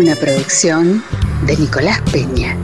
Una producción de Nicolás Peña.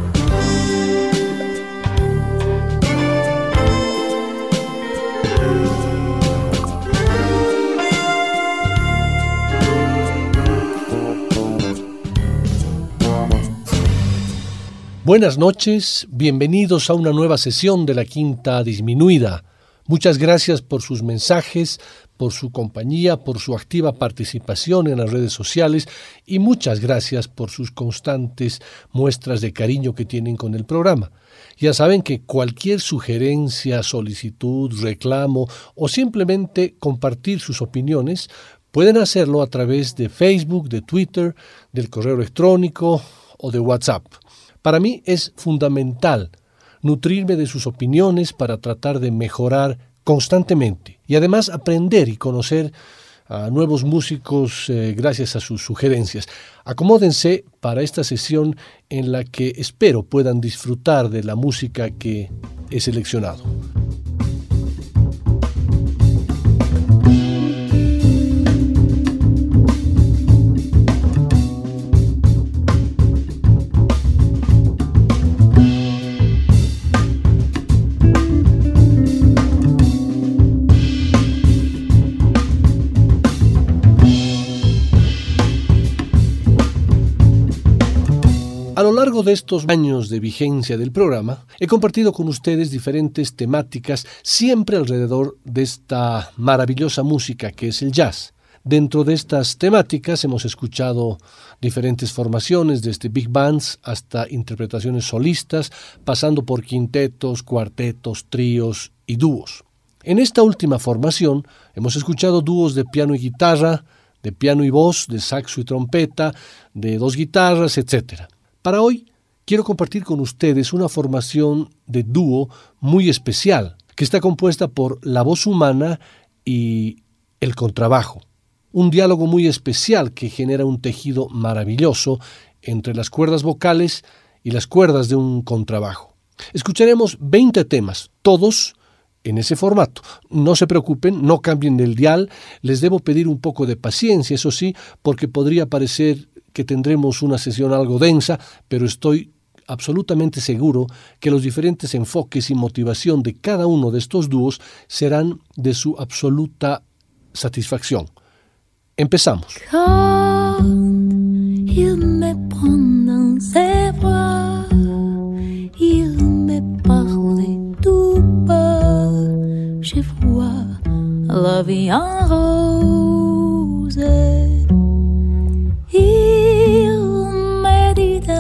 Buenas noches, bienvenidos a una nueva sesión de la Quinta Disminuida. Muchas gracias por sus mensajes, por su compañía, por su activa participación en las redes sociales y muchas gracias por sus constantes muestras de cariño que tienen con el programa. Ya saben que cualquier sugerencia, solicitud, reclamo o simplemente compartir sus opiniones pueden hacerlo a través de Facebook, de Twitter, del correo electrónico o de WhatsApp. Para mí es fundamental nutrirme de sus opiniones para tratar de mejorar constantemente y además aprender y conocer a nuevos músicos eh, gracias a sus sugerencias. Acomódense para esta sesión en la que espero puedan disfrutar de la música que he seleccionado. De estos años de vigencia del programa, he compartido con ustedes diferentes temáticas siempre alrededor de esta maravillosa música que es el jazz. Dentro de estas temáticas hemos escuchado diferentes formaciones, desde big bands hasta interpretaciones solistas, pasando por quintetos, cuartetos, tríos y dúos. En esta última formación hemos escuchado dúos de piano y guitarra, de piano y voz, de saxo y trompeta, de dos guitarras, etc. Para hoy quiero compartir con ustedes una formación de dúo muy especial, que está compuesta por la voz humana y el contrabajo. Un diálogo muy especial que genera un tejido maravilloso entre las cuerdas vocales y las cuerdas de un contrabajo. Escucharemos 20 temas, todos en ese formato. No se preocupen, no cambien del dial, les debo pedir un poco de paciencia, eso sí, porque podría parecer que tendremos una sesión algo densa, pero estoy absolutamente seguro que los diferentes enfoques y motivación de cada uno de estos dúos serán de su absoluta satisfacción. Empezamos.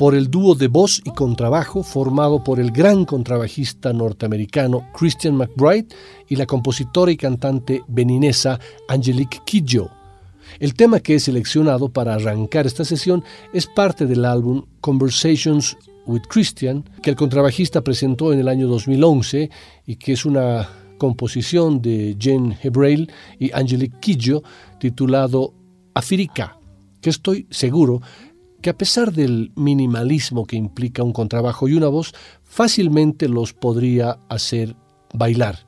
por el dúo de voz y contrabajo formado por el gran contrabajista norteamericano Christian McBride y la compositora y cantante beninesa Angelique Kidjo. El tema que he seleccionado para arrancar esta sesión es parte del álbum Conversations with Christian, que el contrabajista presentó en el año 2011 y que es una composición de Jane Hebrail y Angelique Kidjo titulado Afirika, que estoy seguro que a pesar del minimalismo que implica un contrabajo y una voz, fácilmente los podría hacer bailar.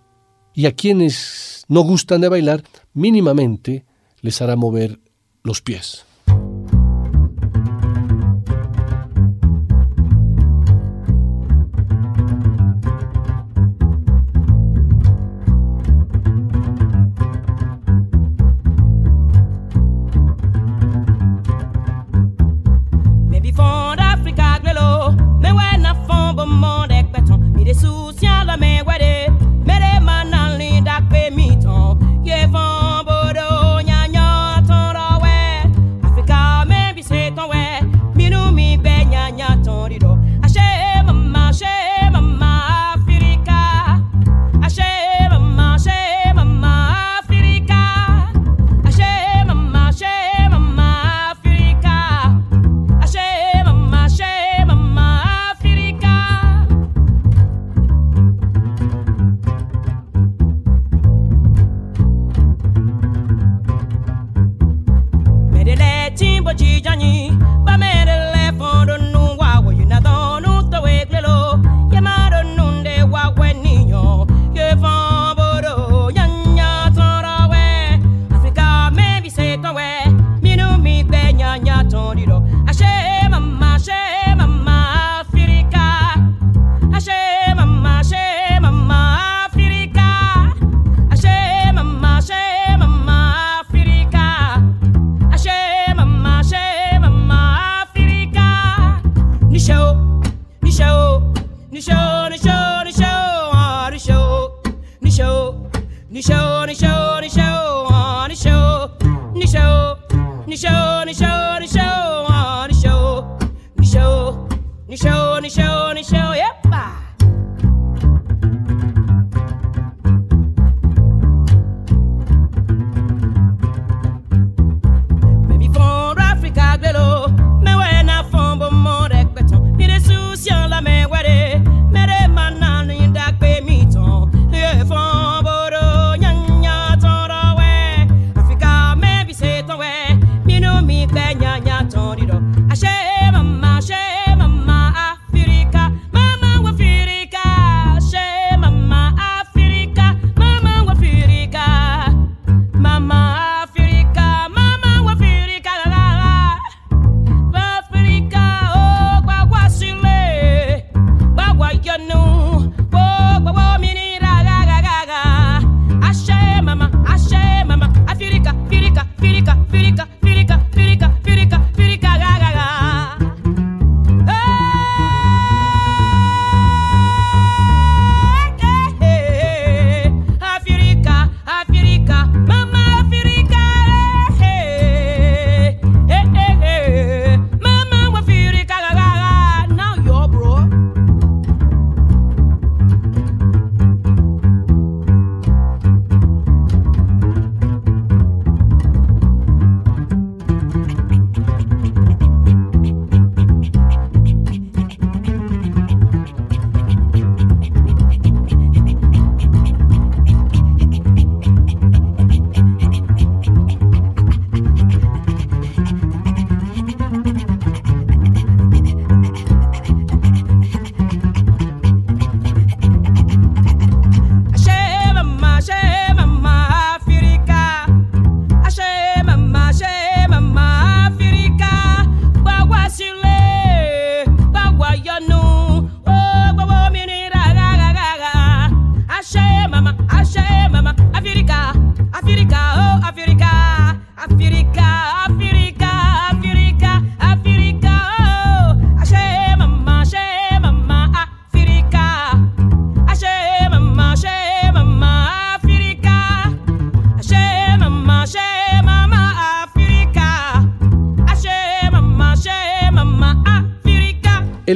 Y a quienes no gustan de bailar, mínimamente les hará mover los pies.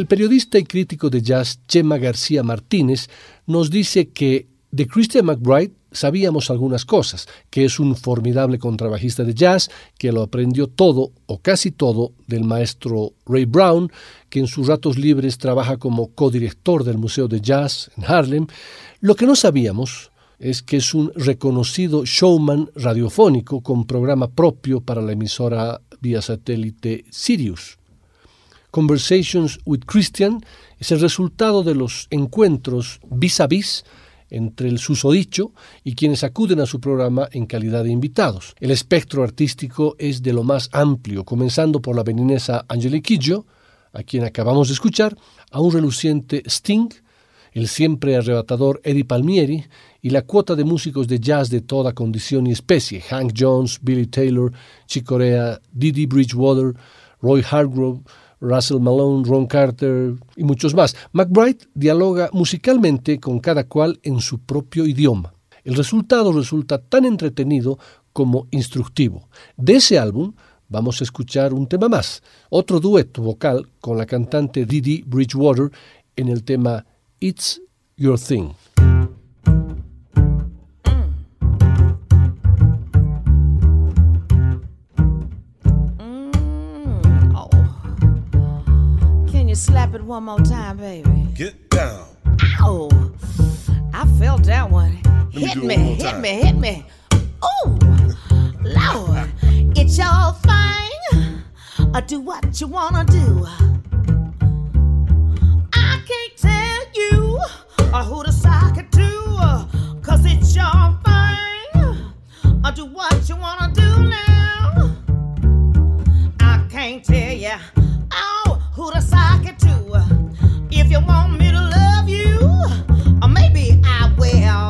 El periodista y crítico de jazz Chema García Martínez nos dice que de Christian McBride sabíamos algunas cosas, que es un formidable contrabajista de jazz, que lo aprendió todo o casi todo del maestro Ray Brown, que en sus ratos libres trabaja como codirector del Museo de Jazz en Harlem. Lo que no sabíamos es que es un reconocido showman radiofónico con programa propio para la emisora vía satélite Sirius. Conversations with Christian es el resultado de los encuentros vis a vis entre el susodicho y quienes acuden a su programa en calidad de invitados. El espectro artístico es de lo más amplio, comenzando por la beninesa Angelique Kidjo, a quien acabamos de escuchar, a un reluciente Sting, el siempre arrebatador Eddie Palmieri y la cuota de músicos de jazz de toda condición y especie, Hank Jones, Billy Taylor, Chick Corea, Didi Bridgewater, Roy Hargrove, Russell Malone, Ron Carter y muchos más. McBride dialoga musicalmente con cada cual en su propio idioma. El resultado resulta tan entretenido como instructivo. De ese álbum vamos a escuchar un tema más, otro dueto vocal con la cantante Didi Bridgewater en el tema It's Your Thing. Slap it one more time, baby? Get down. Ow! I felt that one. me hit me, one more hit me, hit me. Oh, Lord, it's your thing. Uh, do what you wanna do. I can't tell you uh, who to sock it to, uh, cause it's your thing. Uh, do what you wanna do now. I can't tell ya oh, who to sock it to. If you want me to love you, or maybe I will.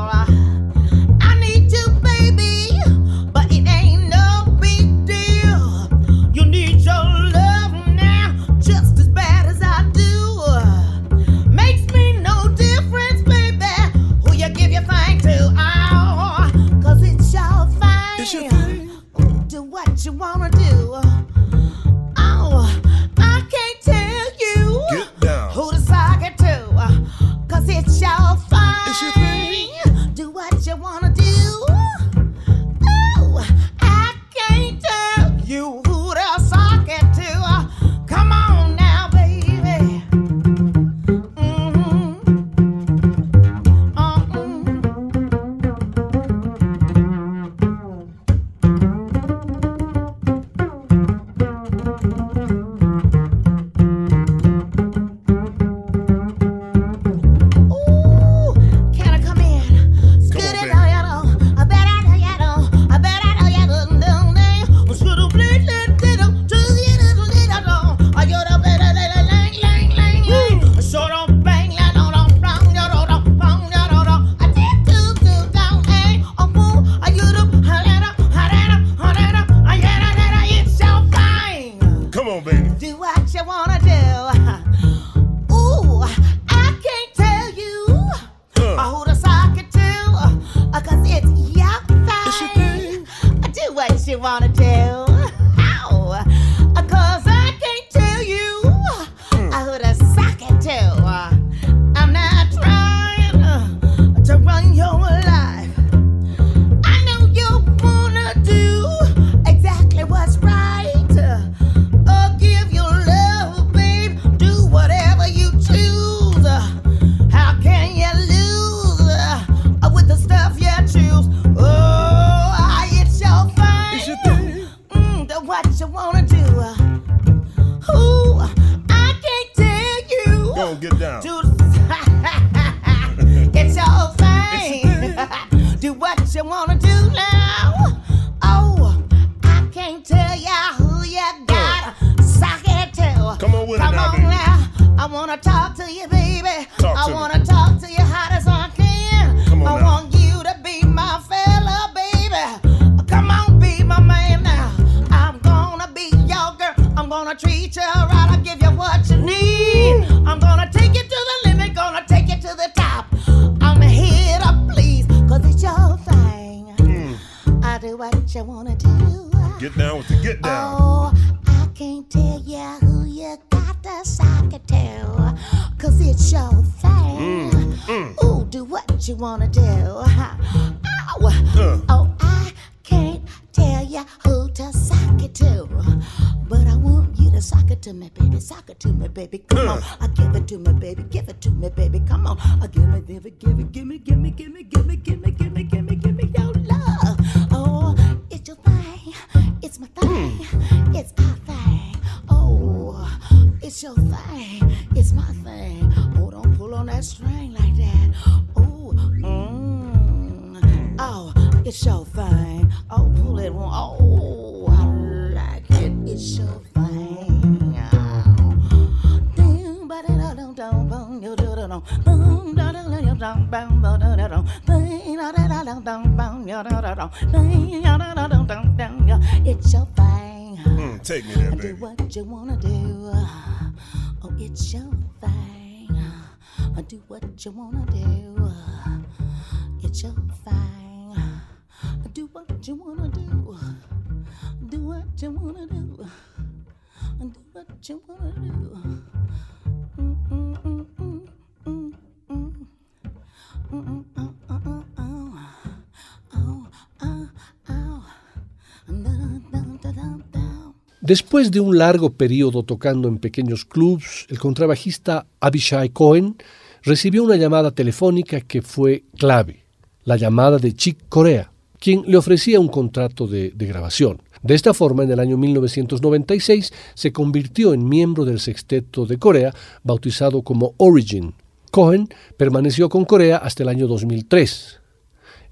Después de un largo periodo tocando en pequeños clubs, el contrabajista Abishai Cohen recibió una llamada telefónica que fue clave, la llamada de Chick Corea, quien le ofrecía un contrato de, de grabación. De esta forma, en el año 1996 se convirtió en miembro del sexteto de Corea, bautizado como Origin. Cohen permaneció con Corea hasta el año 2003.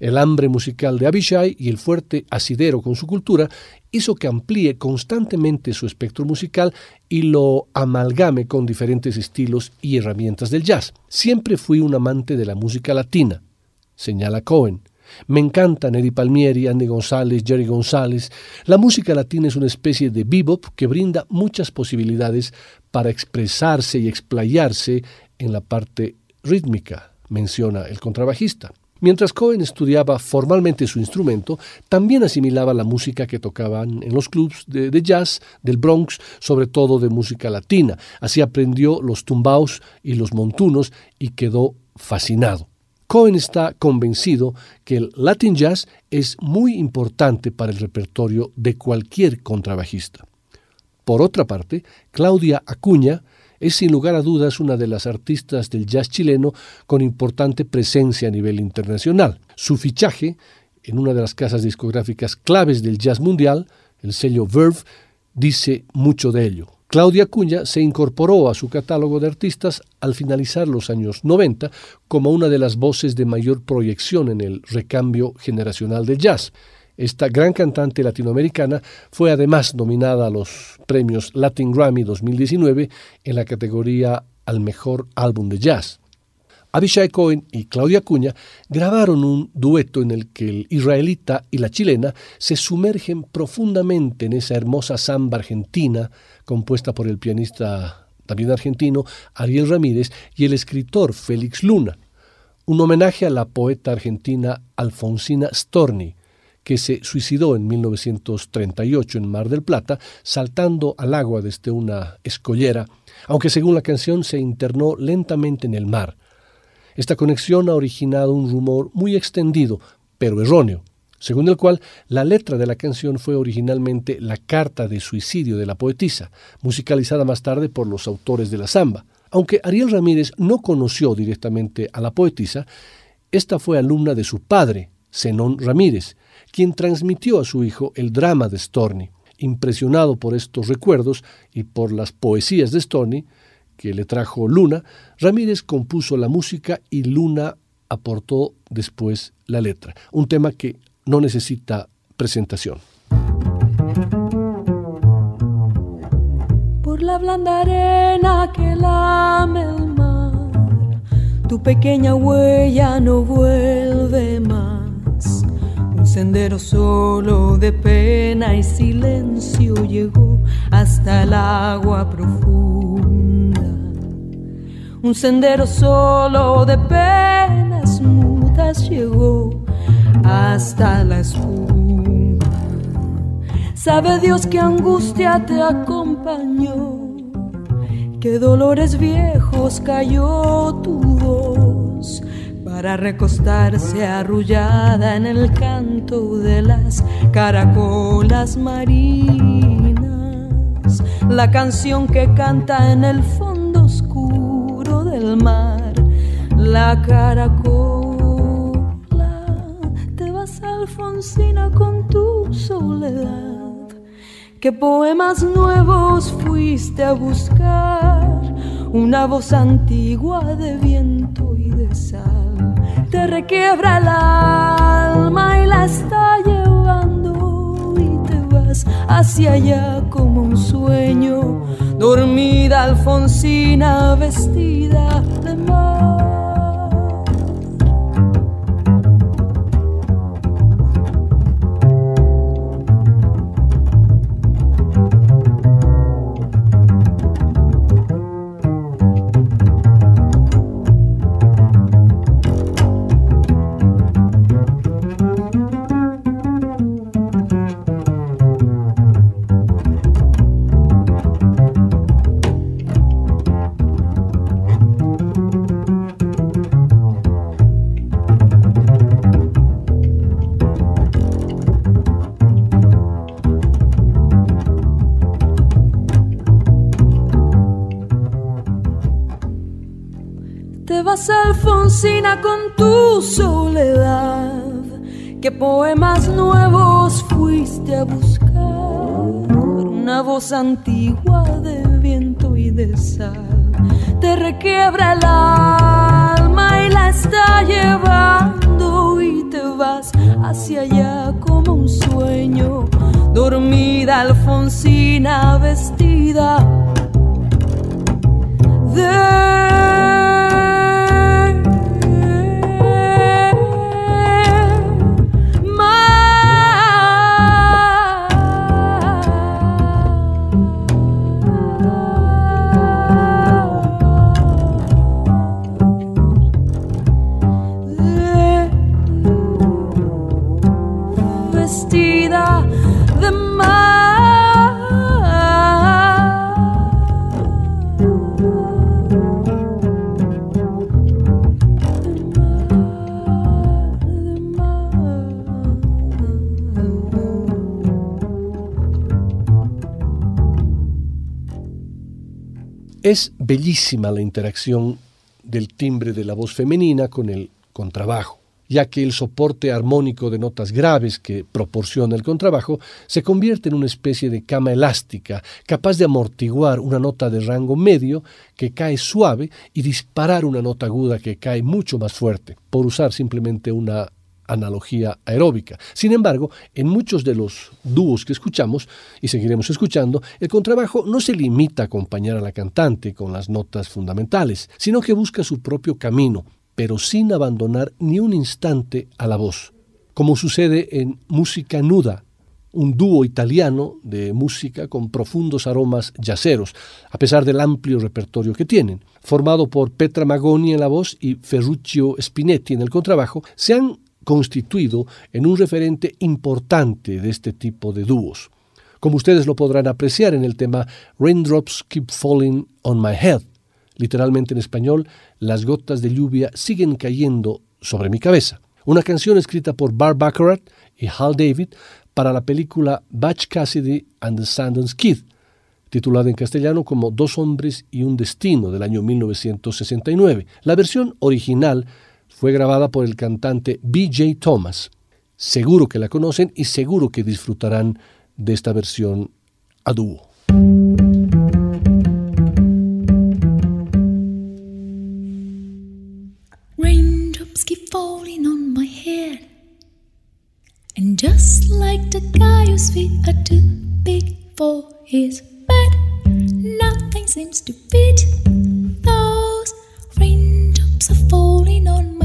El hambre musical de Abishai y el fuerte asidero con su cultura hizo que amplíe constantemente su espectro musical y lo amalgame con diferentes estilos y herramientas del jazz. Siempre fui un amante de la música latina, señala Cohen. Me encantan Eddie Palmieri, Andy González, Jerry González. La música latina es una especie de bebop que brinda muchas posibilidades para expresarse y explayarse en la parte rítmica, menciona el contrabajista. Mientras Cohen estudiaba formalmente su instrumento, también asimilaba la música que tocaban en los clubs de, jazz del Bronx, sobre todo de música latina. Así aprendió los tumbaos y los montunos y quedó fascinado. Cohen está convencido que el Latin Jazz es muy importante para el repertorio de cualquier contrabajista. Por otra parte, Claudia Acuña es sin lugar a dudas una de las artistas del jazz chileno con importante presencia a nivel internacional. Su fichaje en una de las casas discográficas claves del jazz mundial, el sello Verve, dice mucho de ello. Claudia Acuña se incorporó a su catálogo de artistas al finalizar los años 90 como una de las voces de mayor proyección en el recambio generacional del jazz. Esta gran cantante latinoamericana fue además nominada a los premios Latin Grammy 2019 en la categoría al mejor álbum de jazz. Abishai Cohen y Claudia Acuña grabaron un dueto en el que el israelita y la chilena se sumergen profundamente en esa hermosa samba argentina compuesta por el pianista también argentino Ariel Ramírez y el escritor Félix Luna, un homenaje a la poeta argentina Alfonsina Storni, que se suicidó en 1938 en Mar del Plata, saltando al agua desde una escollera, aunque según la canción se internó lentamente en el mar. Esta conexión ha originado un rumor muy extendido, pero erróneo, según el cual la letra de la canción fue originalmente la carta de suicidio de la poetisa, musicalizada más tarde por los autores de la samba. Aunque Ariel Ramírez no conoció directamente a la poetisa, esta fue alumna de su padre, Zenón Ramírez, quien transmitió a su hijo el drama de Storni. Impresionado por estos recuerdos y por las poesías de Storni, que le trajo Luna, Ramírez compuso la música y Luna aportó después la letra, un tema que no necesita presentación. Por la blanda arena que lame el mar, tu pequeña huella no vuelve más. Sendero solo de pena y silencio llegó hasta el agua profunda. Un sendero solo de penas mudas llegó hasta la espuma. Sabe Dios que angustia te acompañó, que dolores viejos cayó tu voz para recostarse arrullada en el canto de las caracolas marinas, la canción que canta en el fondo oscuro del mar, la caracola, te vas Alfonsina con tu soledad. ¿Qué poemas nuevos fuiste a buscar? Una voz antigua de viento y de sal te requiebra el alma y la está llevando y te vas hacia allá como un sueño. Dormida Alfonsina vestida de mar. Alfonsina con tu soledad. ¿Qué poemas nuevos fuiste a buscar? Una voz antigua de viento y de sal te requiebra el alma y la está llevando y te vas hacia allá como un sueño. Dormida Alfonsina vestida de bellísima la interacción del timbre de la voz femenina con el contrabajo, ya que el soporte armónico de notas graves que proporciona el contrabajo se convierte en una especie de cama elástica, capaz de amortiguar una nota de rango medio que cae suave y disparar una nota aguda que cae mucho más fuerte, por usar simplemente una analogía aeróbica. Sin embargo, en muchos de los dúos que escuchamos y seguiremos escuchando, el contrabajo no se limita a acompañar a la cantante con las notas fundamentales, sino que busca su propio camino, pero sin abandonar ni un instante a la voz, como sucede en Música Nuda, un dúo italiano de música con profundos aromas yaceros, a pesar del amplio repertorio que tienen. Formado por Petra Magoni en la voz y Ferruccio Spinetti en el contrabajo, se han constituido en un referente importante de este tipo de dúos, como ustedes lo podrán apreciar en el tema Raindrops Keep Falling on My Head, literalmente en español, las gotas de lluvia siguen cayendo sobre mi cabeza, una canción escrita por Bar Baccarat y Hal David para la película Batch Cassidy and the Sundance Kid, titulada en castellano como Dos hombres y un destino del año 1969. La versión original fue grabada por el cantante BJ Thomas. Seguro que la conocen y seguro que disfrutarán de esta versión a dúo. Raindrops keep falling on my head. And just like the guy whose feet are too big for his bed, nothing seems to fit. Those raindrops are falling on my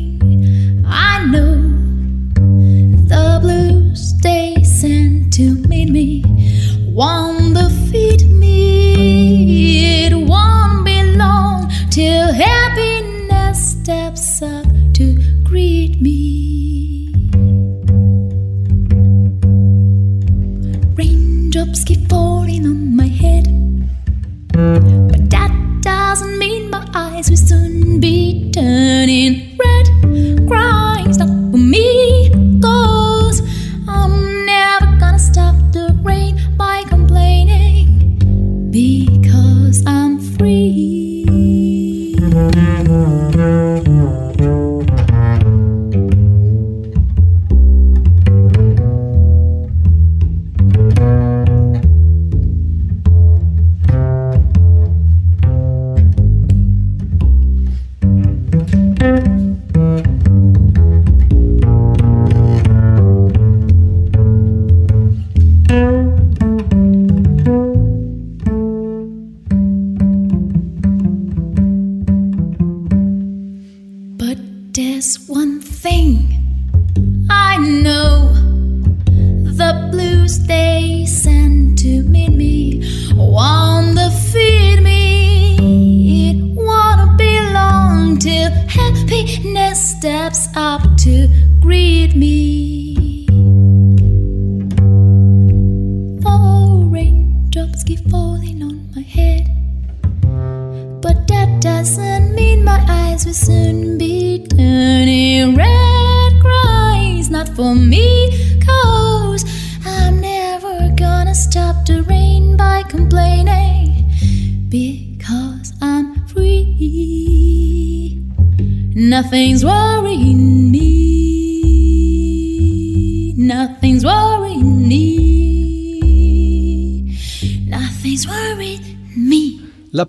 One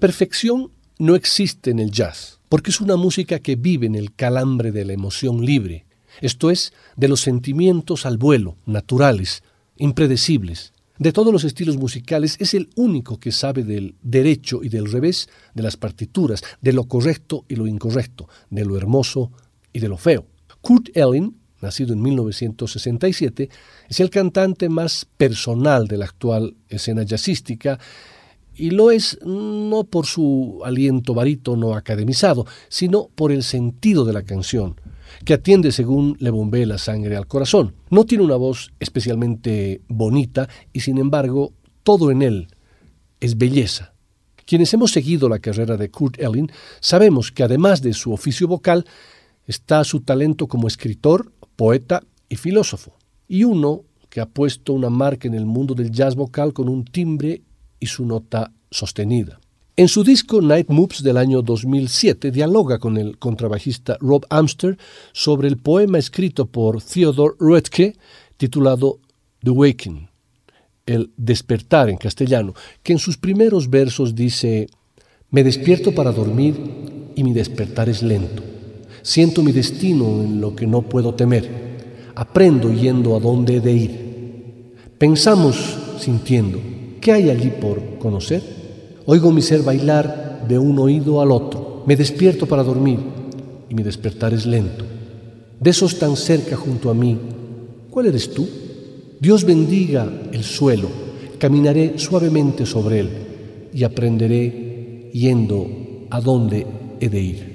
perfección no existe en el jazz, porque es una música que vive en el calambre de la emoción libre, esto es, de los sentimientos al vuelo, naturales, impredecibles. De todos los estilos musicales es el único que sabe del derecho y del revés de las partituras, de lo correcto y lo incorrecto, de lo hermoso y de lo feo. Kurt Elling, nacido en 1967, es el cantante más personal de la actual escena jazzística y lo es no por su aliento barítono academizado, sino por el sentido de la canción, que atiende según le bombee la sangre al corazón. No tiene una voz especialmente bonita y sin embargo todo en él es belleza. Quienes hemos seguido la carrera de Kurt Elling sabemos que además de su oficio vocal está su talento como escritor, poeta y filósofo, y uno que ha puesto una marca en el mundo del jazz vocal con un timbre y su nota sostenida. En su disco Night Moves del año 2007 dialoga con el contrabajista Rob Amster sobre el poema escrito por Theodore Roethke titulado The Waking, el despertar en castellano, que en sus primeros versos dice, Me despierto para dormir y mi despertar es lento. Siento mi destino en lo que no puedo temer. Aprendo yendo a donde he de ir. Pensamos sintiendo. ¿Qué hay allí por conocer? Oigo mi ser bailar de un oído al otro. Me despierto para dormir y mi despertar es lento. De esos tan cerca junto a mí, ¿cuál eres tú? Dios bendiga el suelo. Caminaré suavemente sobre él y aprenderé yendo a donde he de ir.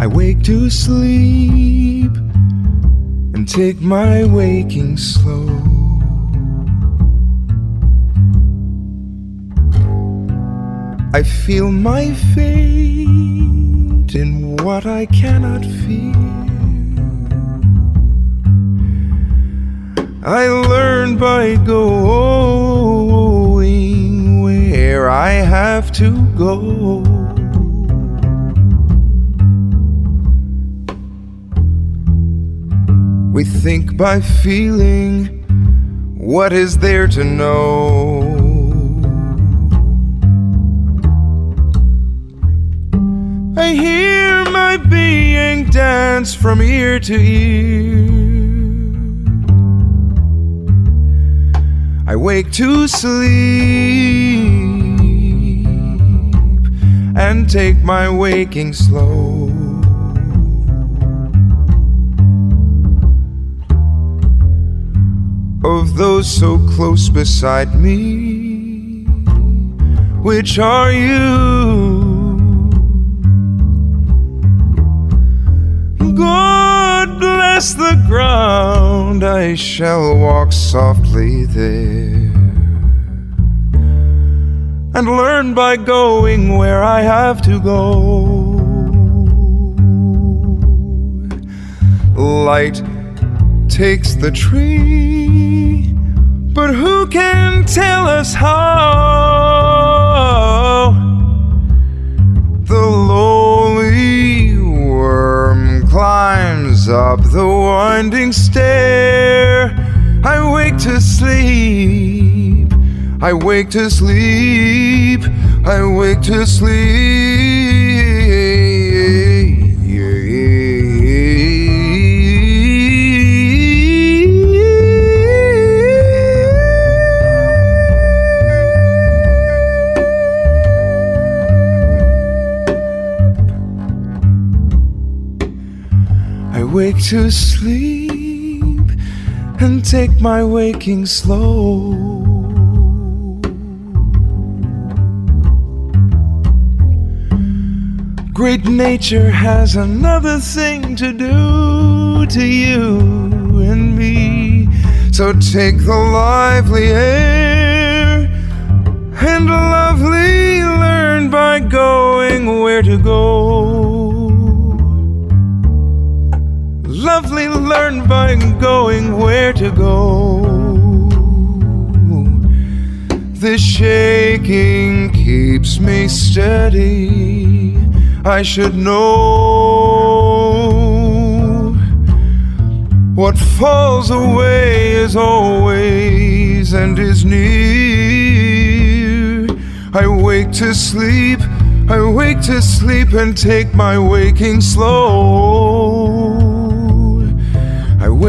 I wake to sleep and take my waking slow. I feel my fate in what I cannot fear. I learn by going where I have to go. We think by feeling what is there to know. I hear my being dance from ear to ear. I wake to sleep and take my waking slow. Those so close beside me, which are you? God bless the ground, I shall walk softly there and learn by going where I have to go. Light takes the tree, but who can tell us how? The lowly worm climbs up the winding stair. I wake to sleep. I wake to sleep. I wake to sleep. To sleep and take my waking slow. Great nature has another thing to do to you and me. So take the lively air and lovely learn by going where to go. Lovely learn by going where to go. The shaking keeps me steady. I should know what falls away is always and is near. I wake to sleep, I wake to sleep and take my waking slow.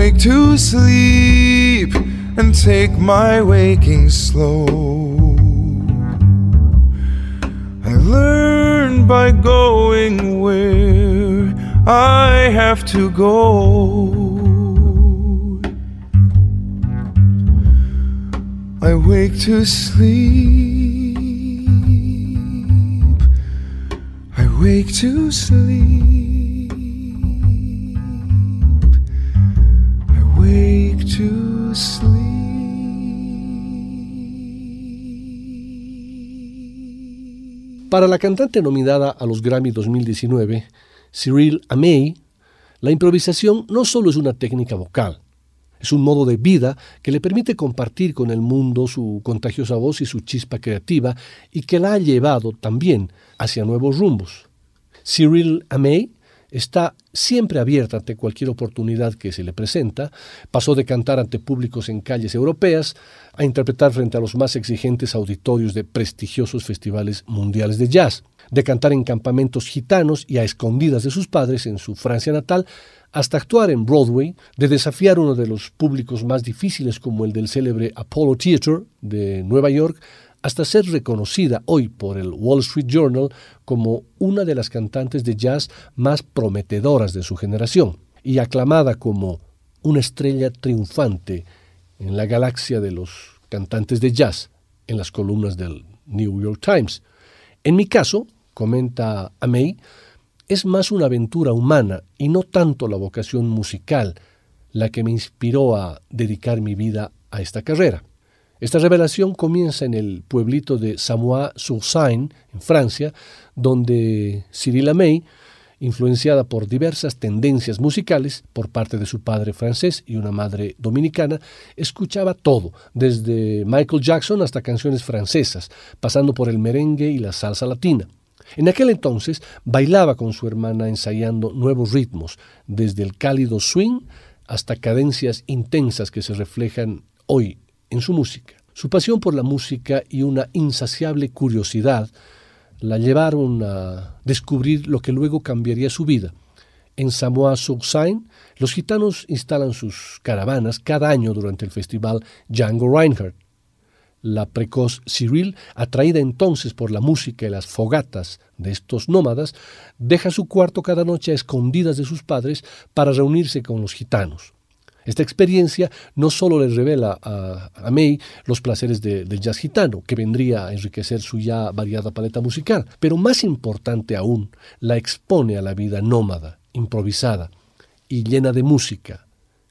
I wake to sleep and take my waking slow. I learn by going where I have to go. I wake to sleep. I wake to sleep. Para la cantante nominada a los Grammy 2019, Cyril Amey, la improvisación no solo es una técnica vocal, es un modo de vida que le permite compartir con el mundo su contagiosa voz y su chispa creativa y que la ha llevado también hacia nuevos rumbos. Cyril Amey está siempre abierta ante cualquier oportunidad que se le presenta, pasó de cantar ante públicos en calles europeas a interpretar frente a los más exigentes auditorios de prestigiosos festivales mundiales de jazz, de cantar en campamentos gitanos y a escondidas de sus padres en su Francia natal, hasta actuar en Broadway, de desafiar uno de los públicos más difíciles como el del célebre Apollo Theater de Nueva York, hasta ser reconocida hoy por el Wall Street Journal como una de las cantantes de jazz más prometedoras de su generación y aclamada como una estrella triunfante en la galaxia de los cantantes de jazz en las columnas del New York Times. En mi caso, comenta Amey, es más una aventura humana y no tanto la vocación musical la que me inspiró a dedicar mi vida a esta carrera. Esta revelación comienza en el pueblito de Samois-sur-Seine, en Francia, donde Cyril Amey, influenciada por diversas tendencias musicales por parte de su padre francés y una madre dominicana, escuchaba todo, desde Michael Jackson hasta canciones francesas, pasando por el merengue y la salsa latina. En aquel entonces bailaba con su hermana ensayando nuevos ritmos, desde el cálido swing hasta cadencias intensas que se reflejan hoy en su música. Su pasión por la música y una insaciable curiosidad la llevaron a descubrir lo que luego cambiaría su vida. En Samoa-sur-Seine, los gitanos instalan sus caravanas cada año durante el festival Django Reinhardt. La precoz Cyril, atraída entonces por la música y las fogatas de estos nómadas, deja su cuarto cada noche a escondidas de sus padres para reunirse con los gitanos. Esta experiencia no solo le revela a, May los placeres del jazz gitano, que vendría a enriquecer su ya variada paleta musical, pero más importante aún, la expone a la vida nómada, improvisada y llena de música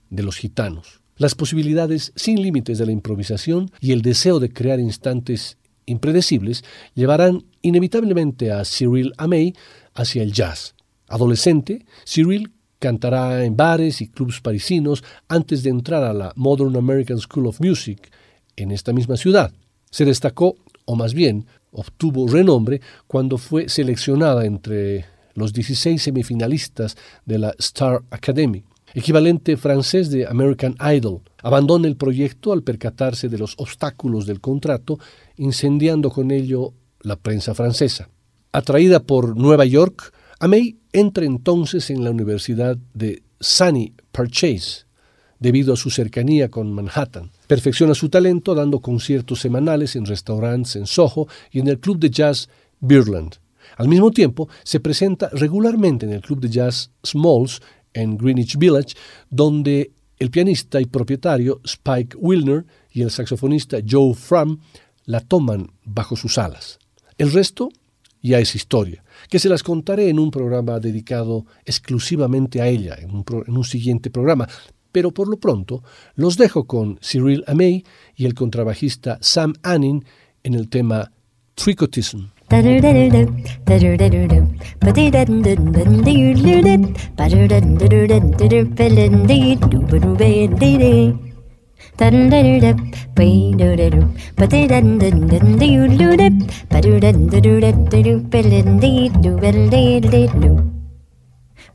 de los gitanos. Las posibilidades sin límites de la improvisación y el deseo de crear instantes impredecibles llevarán inevitablemente a Cyril Amey hacia el jazz. Adolescente, Cyril cantará en bares y clubs parisinos antes de entrar a la Modern American School of Music en esta misma ciudad. Se destacó, o más bien, obtuvo renombre cuando fue seleccionada entre los 16 semifinalistas de la Star Academy, equivalente francés de American Idol. Abandona el proyecto al percatarse de los obstáculos del contrato, incendiando con ello la prensa francesa. Atraída por Nueva York, Amey entra entonces en la Universidad de Sunny Purchase, debido a su cercanía con Manhattan. Perfecciona su talento dando conciertos semanales en restaurantes en Soho y en el club de jazz Beerland. Al mismo tiempo, se presenta regularmente en el club de jazz Smalls en Greenwich Village, donde el pianista y propietario Spike Wilner y el saxofonista Joe Fram la toman bajo sus alas. El resto ya es historia, que se las contaré en un programa dedicado exclusivamente a ella, en un, siguiente programa. Pero por lo pronto los dejo con Cyril Amey y el contrabajista Sam Annin en el tema Tricotism. പരുടന്തുരുടത്തിരുപ്പലെന്തേ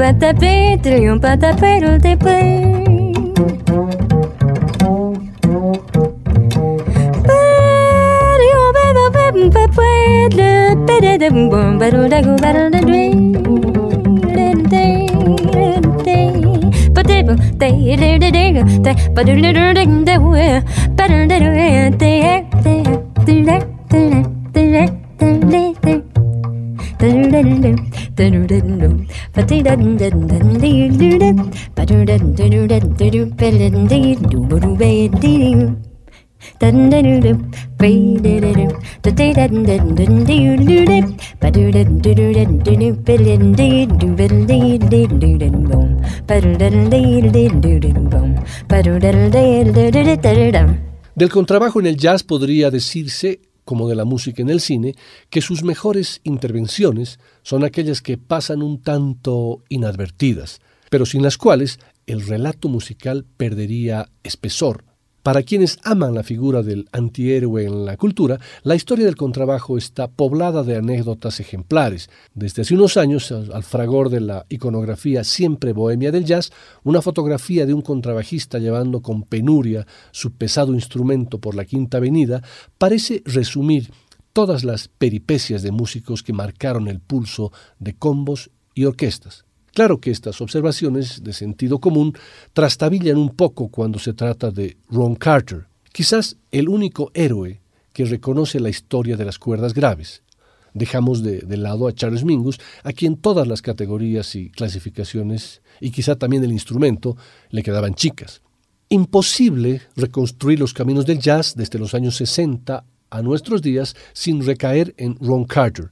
Pas taper, pas taper, pas taper. Do Del contrabajo en el jazz podría decirse, como de la música en el cine, que sus mejores intervenciones son aquellas que pasan un tanto inadvertidas, pero sin las cuales el relato musical perdería espesor, para quienes aman la figura del antihéroe en la cultura, la historia del contrabajo está poblada de anécdotas ejemplares. Desde hace unos años, al fragor de la iconografía siempre bohemia del jazz, una fotografía de un contrabajista llevando con penuria su pesado instrumento por la Quinta Avenida parece resumir todas las peripecias de músicos que marcaron el pulso de combos y orquestas. Claro que estas observaciones de sentido común trastabillan un poco cuando se trata de Ron Carter, quizás el único héroe que reconoce la historia de las cuerdas graves. Dejamos de, de, lado a Charles Mingus, a quien todas las categorías y clasificaciones, y quizá también el instrumento, le quedaban chicas. Imposible reconstruir los caminos del jazz desde los años 60 a nuestros días sin recaer en Ron Carter.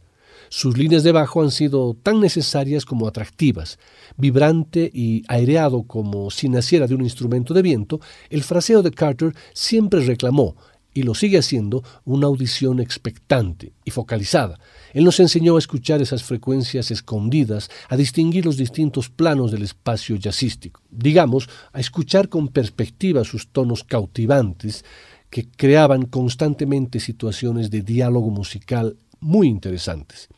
Sus líneas de bajo han sido tan necesarias como atractivas. Vibrante y aireado como si naciera de un instrumento de viento, el fraseo de Carter siempre reclamó, y lo sigue haciendo, una audición expectante y focalizada. Él nos enseñó a escuchar esas frecuencias escondidas, a distinguir los distintos planos del espacio jazzístico, digamos, a escuchar con perspectiva sus tonos cautivantes que creaban constantemente situaciones de diálogo musical muy interesantes.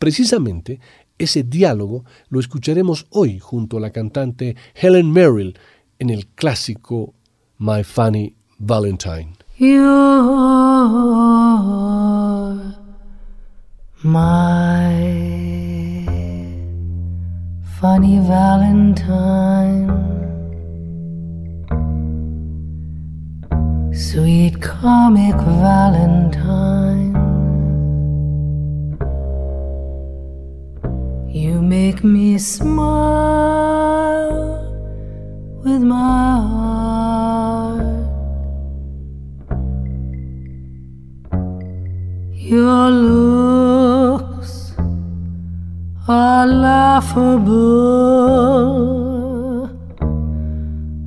Precisamente ese diálogo lo escucharemos hoy junto a la cantante Helen Merrill en el clásico My Funny Valentine. My funny Valentine, sweet comic Valentine. Make me smile with my heart. Your looks are laughable,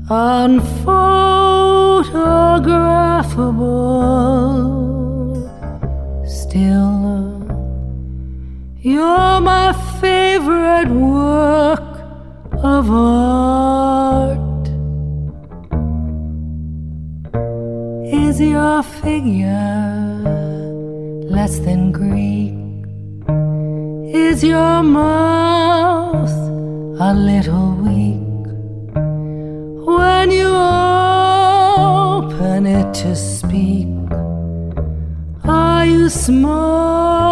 unphotographable. Still, you're my of art. Is your figure less than Greek? Is your mouth a little weak when you open it to speak? Are you smart?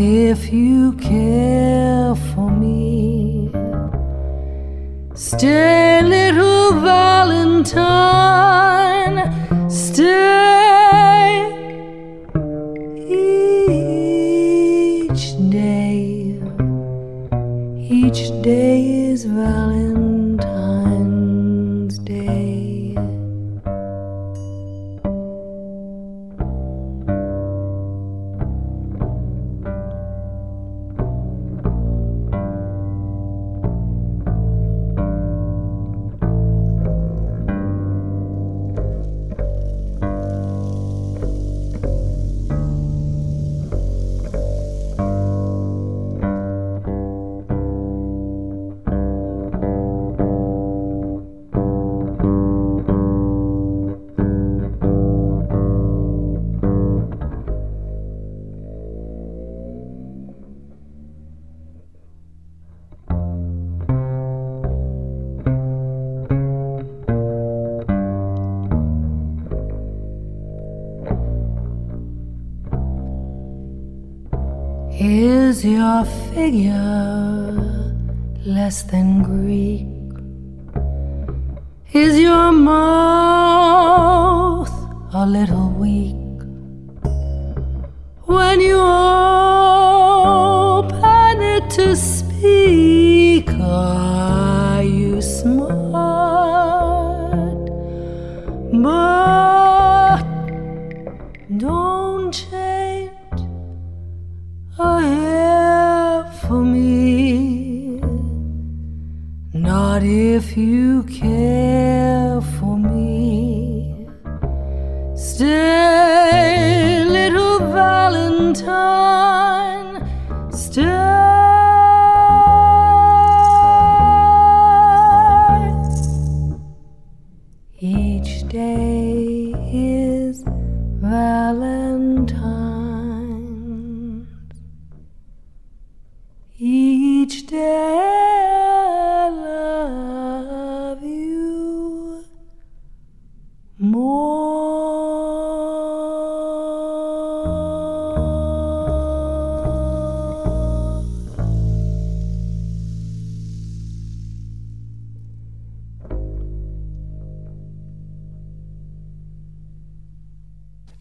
If you care for me. Stay, little Valentine. Is your figure less than Greek? Is your mouth a little weak when you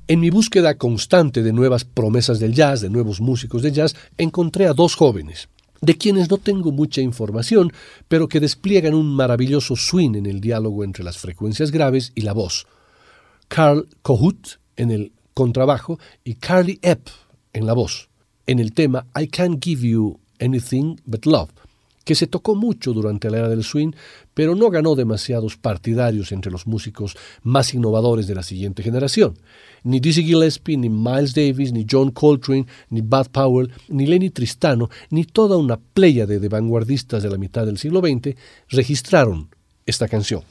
En mi búsqueda constante de nuevas promesas del jazz, de nuevos músicos de jazz, encontré a dos jóvenes, de quienes no tengo mucha información, pero que despliegan un maravilloso swing en el diálogo entre las frecuencias graves y la voz. Carl Kohut en el contrabajo y Carly Epp en la voz, en el tema I Can't Give You Anything But Love, que se tocó mucho durante la era del swing, pero no ganó demasiados partidarios entre los músicos más innovadores de la siguiente generación. Ni Dizzy Gillespie, ni Miles Davis, ni John Coltrane, ni Bud Powell, ni Lenny Tristano, ni toda una pléyade de vanguardistas de la mitad del siglo XX registraron esta canción.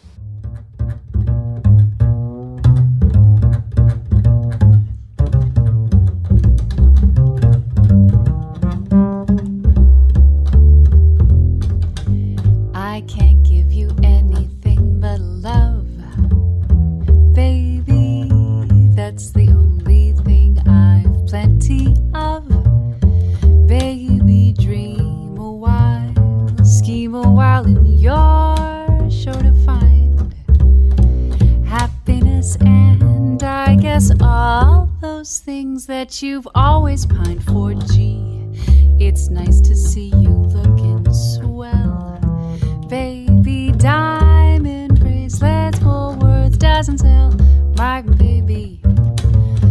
That you've always pined for. Gee, it's nice to see you looking swell. Baby, diamond bracelets, words doesn't sell. My baby.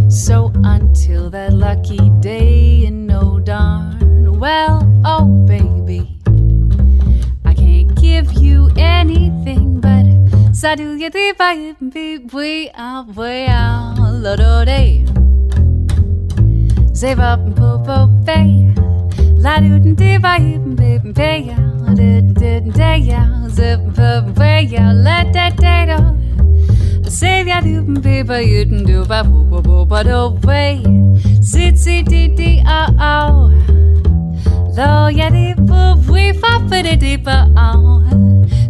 So until that lucky day, you know darn well, oh baby, I can't give you anything but Sadu yati bai bi we out way out lo day. Save up and på på bag La du den det var i den ved den bag ja Og det den det den dag ja Sæber på den bag ja Save ya du den paper you den do ba bo bo bo but oh way Sit sit di di a a Lo ya di bo we fa for di di ba a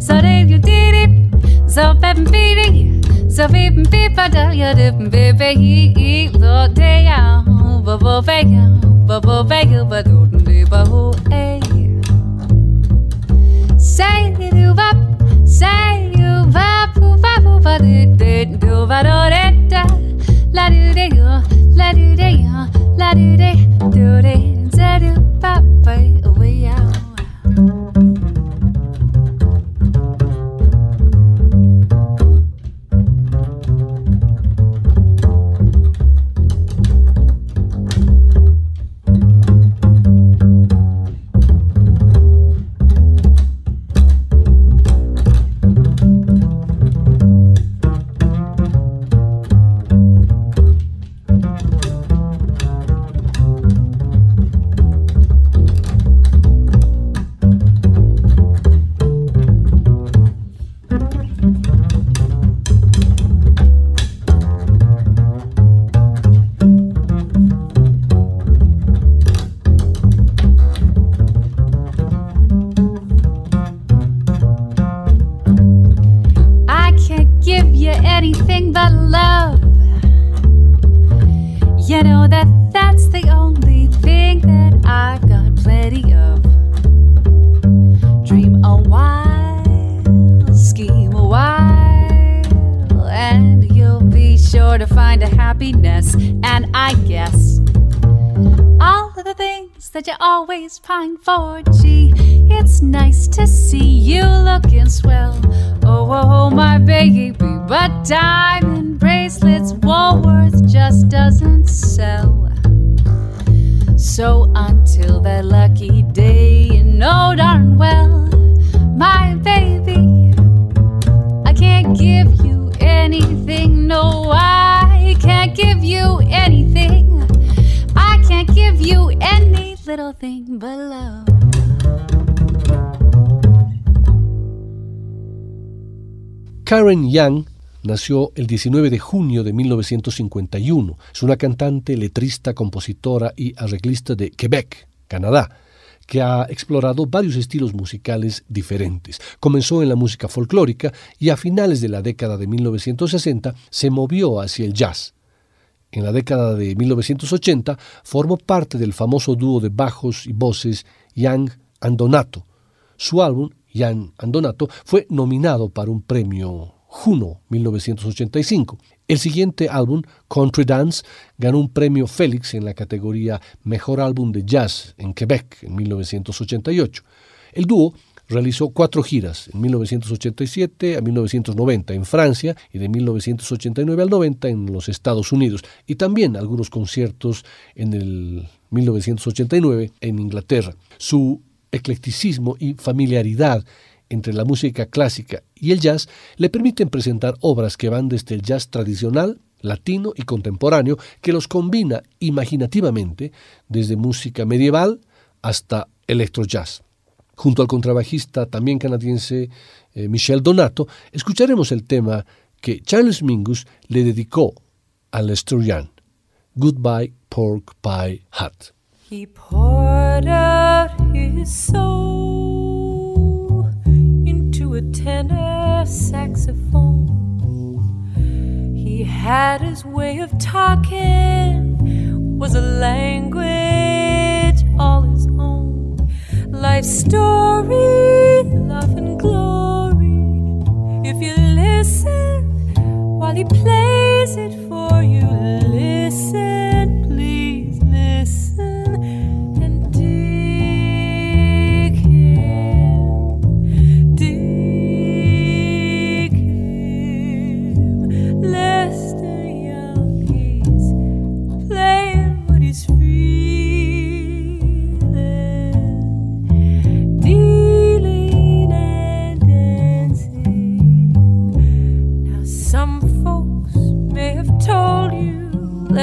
So dave you did it So bad and beating So beep and beep ba da ya di baby he eat lo day out ba ba vega ba ba vega ba do de ba ho eh say do va say do va pu va pu va de de do va do la do de yo la do de yo la do de do de za do pa pa away out And I guess all of the things that you always pine for. Gee, it's nice to see you looking swell. Oh, oh, oh my baby, but diamond bracelets, Woolworths just doesn't sell. So until that lucky day, you know darn well, my baby, I can't give you anything. No, I Karen Young nació el 19 de junio de 1951. Es una cantante, letrista, compositora y arreglista de Quebec, Canadá, que ha explorado varios estilos musicales diferentes. Comenzó en la música folclórica y a finales de la década de 1960 se movió hacia el jazz. En la década de 1980 formó parte del famoso dúo de bajos y voces Young and Donato. Su álbum, Young and Donato, fue nominado para un premio Juno 1985. El siguiente álbum, Country Dance, ganó un premio Félix en la categoría Mejor Álbum de Jazz en Quebec en 1988. El dúo realizó cuatro giras, en 1987 a 1990 en Francia y de 1989 al 90 en los Estados Unidos, y también algunos conciertos en el 1989 en Inglaterra. Su eclecticismo y familiaridad entre la música clásica y el jazz le permiten presentar obras que van desde el jazz tradicional, latino y contemporáneo, que los combina imaginativamente desde música medieval hasta electrojazz. Junto al contrabajista también canadiense eh, Michel Donato, escucharemos el tema que Charles Mingus le dedicó a Lester Young, Goodbye Pork Pie Hat. He poured out his soul into a tenor saxophone. He had his way of talking, was a language all. Life story, love and glory. If you listen while he plays it for you, listen,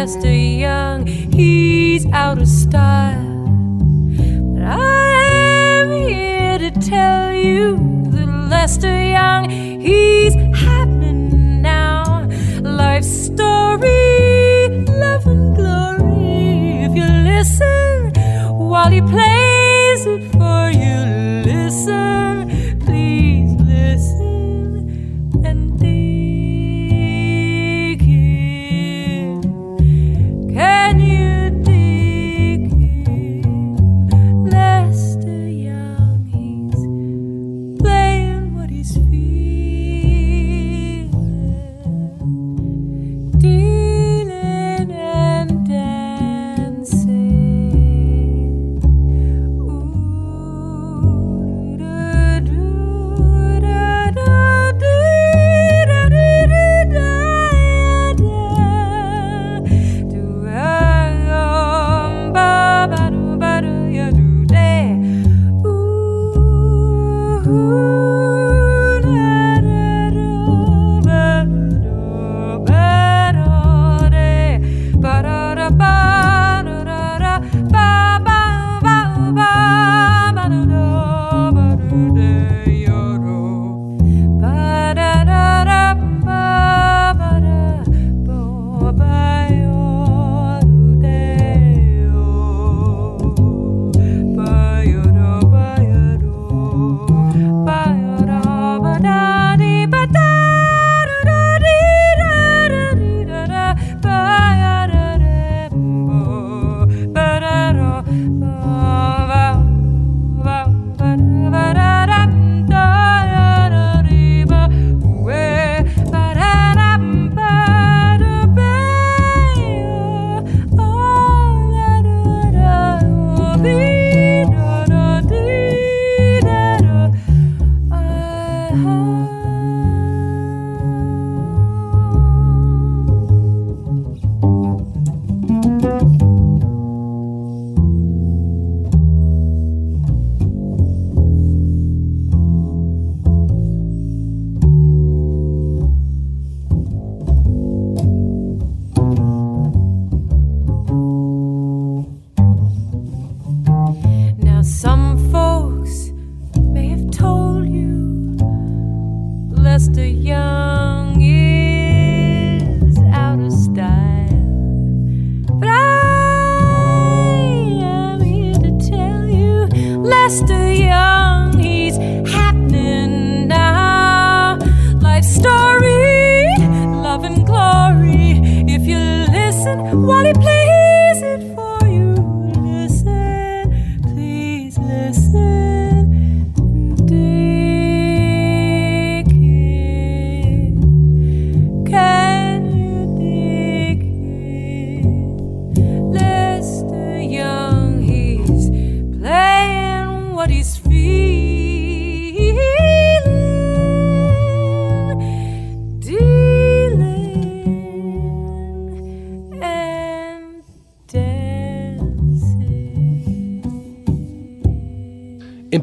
Lester Young, he's out of style. But I am here to tell you that Lester Young, he's happening now. Life story, love and glory. If you listen while he plays it for you, listen,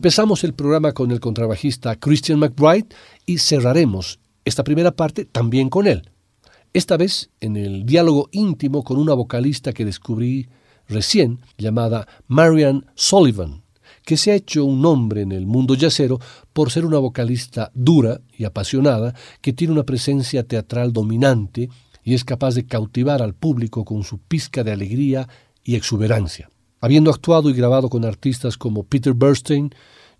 Empezamos el programa con el contrabajista Christian McBride y cerraremos esta primera parte también con él. Esta vez en el diálogo íntimo con una vocalista que descubrí recién llamada Marian Sullivan, que se ha hecho un nombre en el mundo yacero por ser una vocalista dura y apasionada que tiene una presencia teatral dominante y es capaz de cautivar al público con su pizca de alegría y exuberancia. Habiendo actuado y grabado con artistas como Peter Bernstein,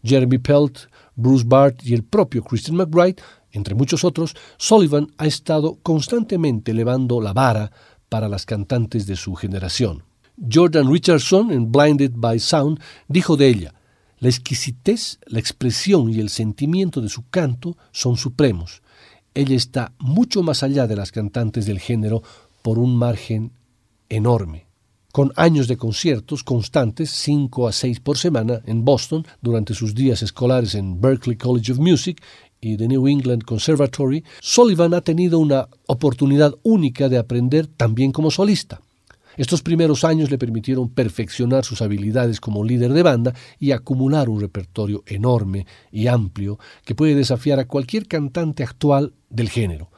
Jeremy Pelt, Bruce Bart y el propio Christian McBride, entre muchos otros, Sullivan ha estado constantemente elevando la vara para las cantantes de su generación. Jordan Richardson, en Blinded by Sound, dijo de ella, la exquisitez, la expresión y el sentimiento de su canto son supremos. Ella está mucho más allá de las cantantes del género por un margen enorme. Con años de conciertos constantes, cinco a seis por semana, en Boston, durante sus días escolares en Berklee College of Music y The New England Conservatory, Sullivan ha tenido una oportunidad única de aprender también como solista. Estos primeros años le permitieron perfeccionar sus habilidades como líder de banda y acumular un repertorio enorme y amplio que puede desafiar a cualquier cantante actual del género.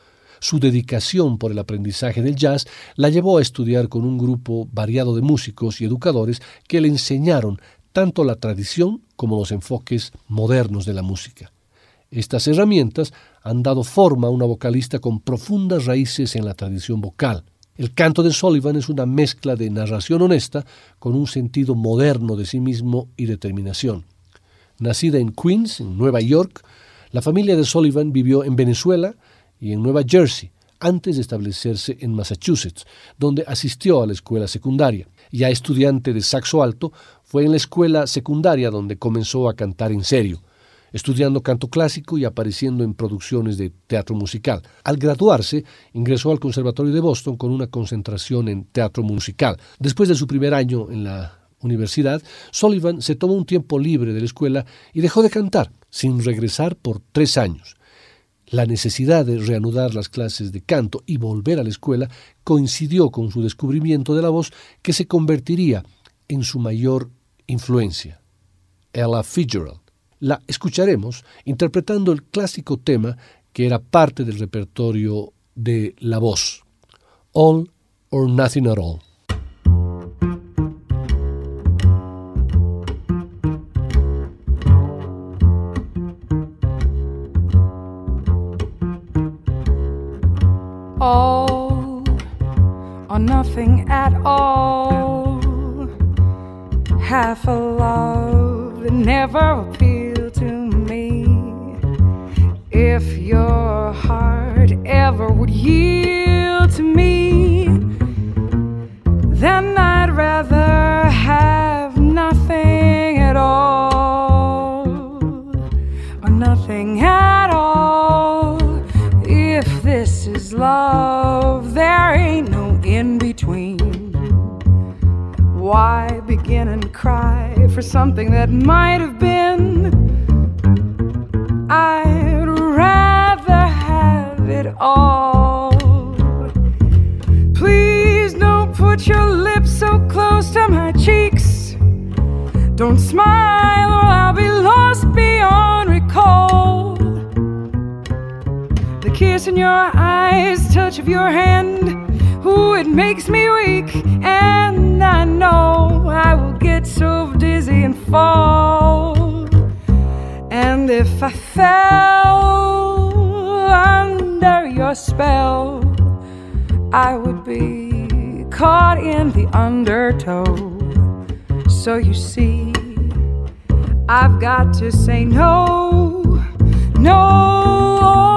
Su dedicación por el aprendizaje del jazz la llevó a estudiar con un grupo variado de músicos y educadores que le enseñaron tanto la tradición como los enfoques modernos de la música. Estas herramientas han dado forma a una vocalista con profundas raíces en la tradición vocal, el canto de Sullivan es una mezcla de narración honesta con un sentido moderno de sí mismo y determinación. Nacida en Queens, en Nueva York, la familia de Sullivan vivió en Venezuela y en Nueva Jersey antes de establecerse en Massachusetts, donde asistió a la escuela secundaria. Ya estudiante de saxo alto, fue en la escuela secundaria donde comenzó a cantar en serio estudiando canto clásico y apareciendo en producciones de teatro musical. Al graduarse, ingresó al Conservatorio de Boston con una concentración en teatro musical. Después de su primer año en la universidad, Sullivan se tomó un tiempo libre de la escuela y dejó de cantar, sin regresar por tres años. La necesidad de reanudar las clases de canto y volver a la escuela coincidió con su descubrimiento de la voz que se convertiría en su mayor influencia. Ella Fitzgerald la escucharemos interpretando el clásico tema que era parte del repertorio de La Voz, All or Nothing at All. All or nothing at all. Half a love that never appealed to me. if your heart ever would yield And cry for something that might have been? I'd rather have it all. Please don't put your lips so close to my cheeks. Don't smile or I'll be lost beyond recall. The kiss in your eyes, touch of your hand, ooh, it makes me weak. And I know I will get so dizzy and fall. And if I fell under your spell, I would be caught in the undertow. So you see, I've got to say no, no.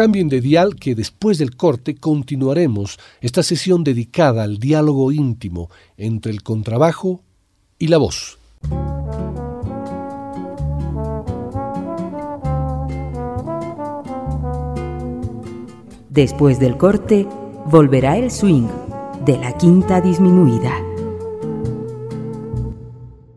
cambien de dial que después del corte continuaremos esta sesión dedicada al diálogo íntimo entre el contrabajo y la voz. Después del corte, volverá el swing de la quinta disminuida.